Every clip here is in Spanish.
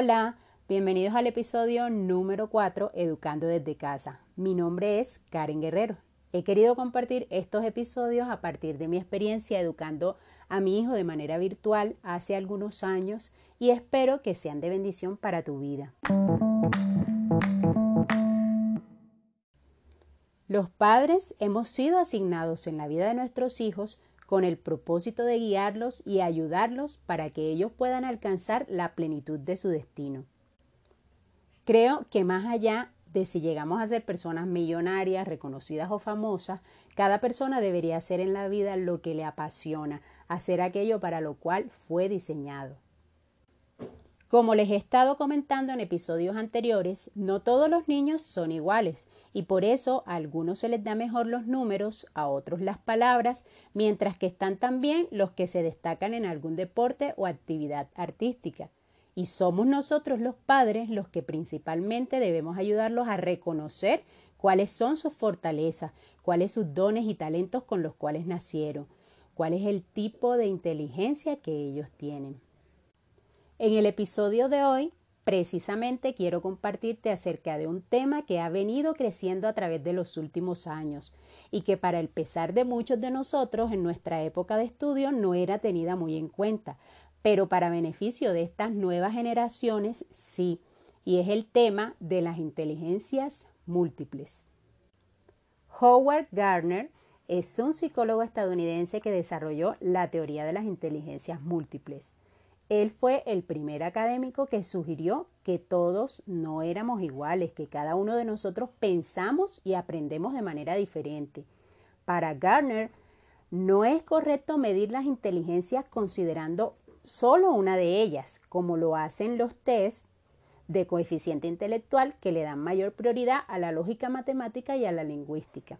Hola, bienvenidos al episodio número 4, Educando desde casa. Mi nombre es Karen Guerrero. He querido compartir estos episodios a partir de mi experiencia educando a mi hijo de manera virtual hace algunos años y espero que sean de bendición para tu vida. Los padres hemos sido asignados en la vida de nuestros hijos con el propósito de guiarlos y ayudarlos para que ellos puedan alcanzar la plenitud de su destino. Creo que más allá de si llegamos a ser personas millonarias, reconocidas o famosas, cada persona debería hacer en la vida lo que le apasiona, hacer aquello para lo cual fue diseñado. Como les he estado comentando en episodios anteriores, no todos los niños son iguales y por eso a algunos se les da mejor los números, a otros las palabras, mientras que están también los que se destacan en algún deporte o actividad artística. Y somos nosotros los padres los que principalmente debemos ayudarlos a reconocer cuáles son sus fortalezas, cuáles sus dones y talentos con los cuales nacieron, cuál es el tipo de inteligencia que ellos tienen. En el episodio de hoy, precisamente quiero compartirte acerca de un tema que ha venido creciendo a través de los últimos años y que para el pesar de muchos de nosotros en nuestra época de estudio no era tenida muy en cuenta, pero para beneficio de estas nuevas generaciones sí, y es el tema de las inteligencias múltiples. Howard Gardner es un psicólogo estadounidense que desarrolló la teoría de las inteligencias múltiples. Él fue el primer académico que sugirió que todos no éramos iguales, que cada uno de nosotros pensamos y aprendemos de manera diferente. Para Gardner, no es correcto medir las inteligencias considerando solo una de ellas, como lo hacen los test de coeficiente intelectual que le dan mayor prioridad a la lógica matemática y a la lingüística.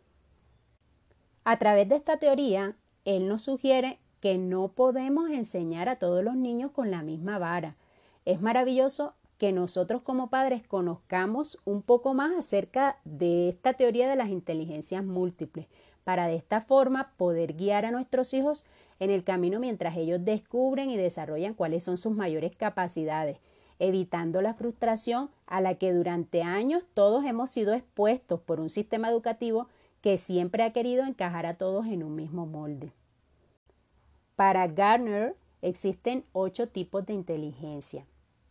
A través de esta teoría, él nos sugiere que no podemos enseñar a todos los niños con la misma vara. Es maravilloso que nosotros como padres conozcamos un poco más acerca de esta teoría de las inteligencias múltiples, para de esta forma poder guiar a nuestros hijos en el camino mientras ellos descubren y desarrollan cuáles son sus mayores capacidades, evitando la frustración a la que durante años todos hemos sido expuestos por un sistema educativo que siempre ha querido encajar a todos en un mismo molde. Para Gardner existen ocho tipos de inteligencia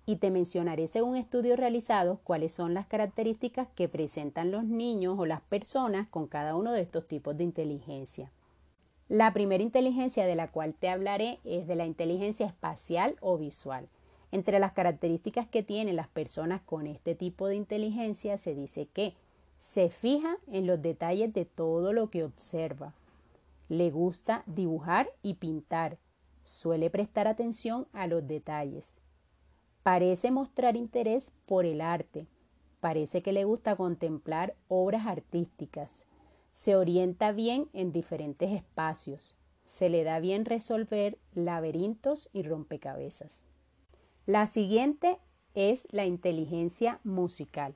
y te mencionaré según estudios realizados cuáles son las características que presentan los niños o las personas con cada uno de estos tipos de inteligencia. La primera inteligencia de la cual te hablaré es de la inteligencia espacial o visual. Entre las características que tienen las personas con este tipo de inteligencia se dice que se fija en los detalles de todo lo que observa, le gusta dibujar y pintar. Suele prestar atención a los detalles. Parece mostrar interés por el arte. Parece que le gusta contemplar obras artísticas. Se orienta bien en diferentes espacios. Se le da bien resolver laberintos y rompecabezas. La siguiente es la inteligencia musical.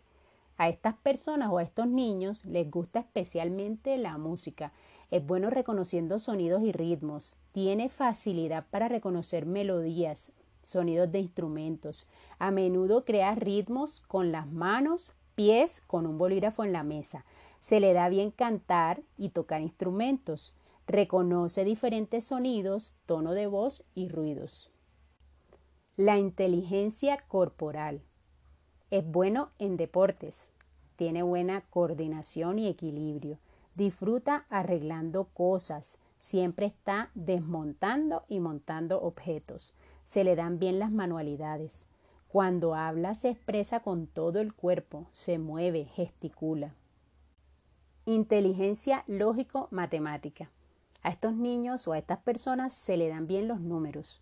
A estas personas o a estos niños les gusta especialmente la música es bueno reconociendo sonidos y ritmos. Tiene facilidad para reconocer melodías, sonidos de instrumentos. A menudo crea ritmos con las manos, pies, con un bolígrafo en la mesa. Se le da bien cantar y tocar instrumentos. Reconoce diferentes sonidos, tono de voz y ruidos. La inteligencia corporal. Es bueno en deportes. Tiene buena coordinación y equilibrio Disfruta arreglando cosas, siempre está desmontando y montando objetos. Se le dan bien las manualidades. Cuando habla se expresa con todo el cuerpo, se mueve, gesticula. Inteligencia lógico-matemática. A estos niños o a estas personas se le dan bien los números.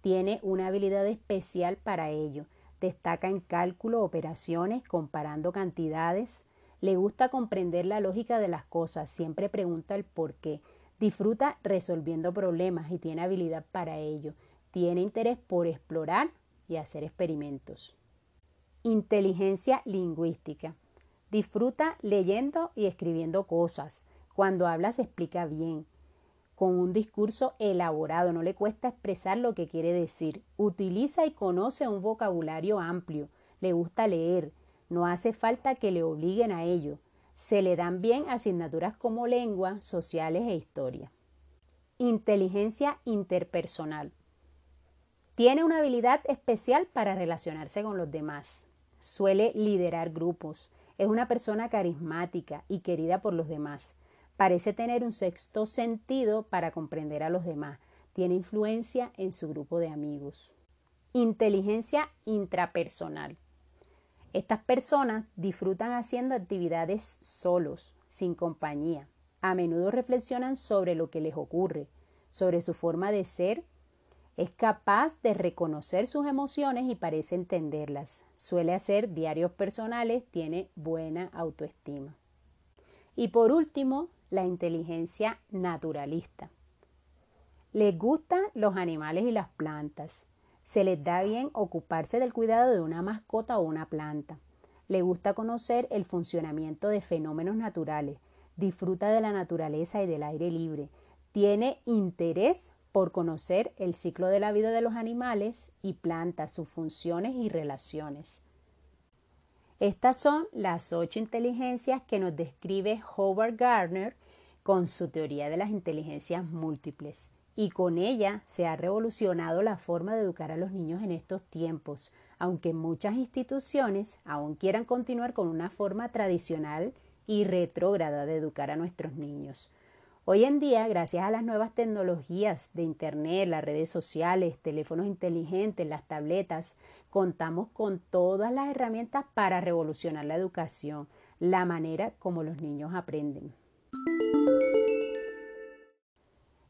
Tiene una habilidad especial para ello. Destaca en cálculo, operaciones, comparando cantidades, le gusta comprender la lógica de las cosas, siempre pregunta el por qué. Disfruta resolviendo problemas y tiene habilidad para ello. Tiene interés por explorar y hacer experimentos. Inteligencia lingüística. Disfruta leyendo y escribiendo cosas. Cuando habla se explica bien. Con un discurso elaborado, no le cuesta expresar lo que quiere decir. Utiliza y conoce un vocabulario amplio, le gusta leer, no hace falta que le obliguen a ello. Se le dan bien asignaturas como lengua, sociales e historia. Inteligencia interpersonal. Tiene una habilidad especial para relacionarse con los demás. Suele liderar grupos. Es una persona carismática y querida por los demás. Parece tener un sexto sentido para comprender a los demás. Tiene influencia en su grupo de amigos. Inteligencia intrapersonal. Estas personas disfrutan haciendo actividades solos, sin compañía. A menudo reflexionan sobre lo que les ocurre, sobre su forma de ser es capaz de reconocer sus emociones y parece entenderlas. Suele hacer diarios personales, tiene buena autoestima. Y por último, la inteligencia naturalista. Les gustan los animales y las plantas. Se les da bien ocuparse del cuidado de una mascota o una planta. Le gusta conocer el funcionamiento de fenómenos naturales. Disfruta de la naturaleza y del aire libre. Tiene interés por conocer el ciclo de la vida de los animales y plantas, sus funciones y relaciones. Estas son las ocho inteligencias que nos describe Howard Gardner con su teoría de las inteligencias múltiples y con ella se ha revolucionado la forma de educar a los niños en estos tiempos, aunque muchas instituciones aún quieran continuar con una forma tradicional y retrógrada de educar a nuestros niños. Hoy en día, gracias a las nuevas tecnologías de Internet, las redes sociales, teléfonos inteligentes, las tabletas, contamos con todas las herramientas para revolucionar la educación, la manera como los niños aprenden.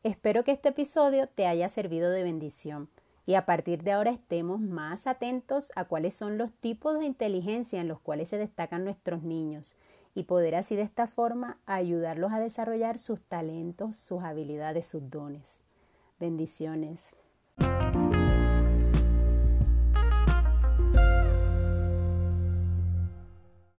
Espero que este episodio te haya servido de bendición y a partir de ahora estemos más atentos a cuáles son los tipos de inteligencia en los cuales se destacan nuestros niños y poder así de esta forma ayudarlos a desarrollar sus talentos, sus habilidades, sus dones. Bendiciones.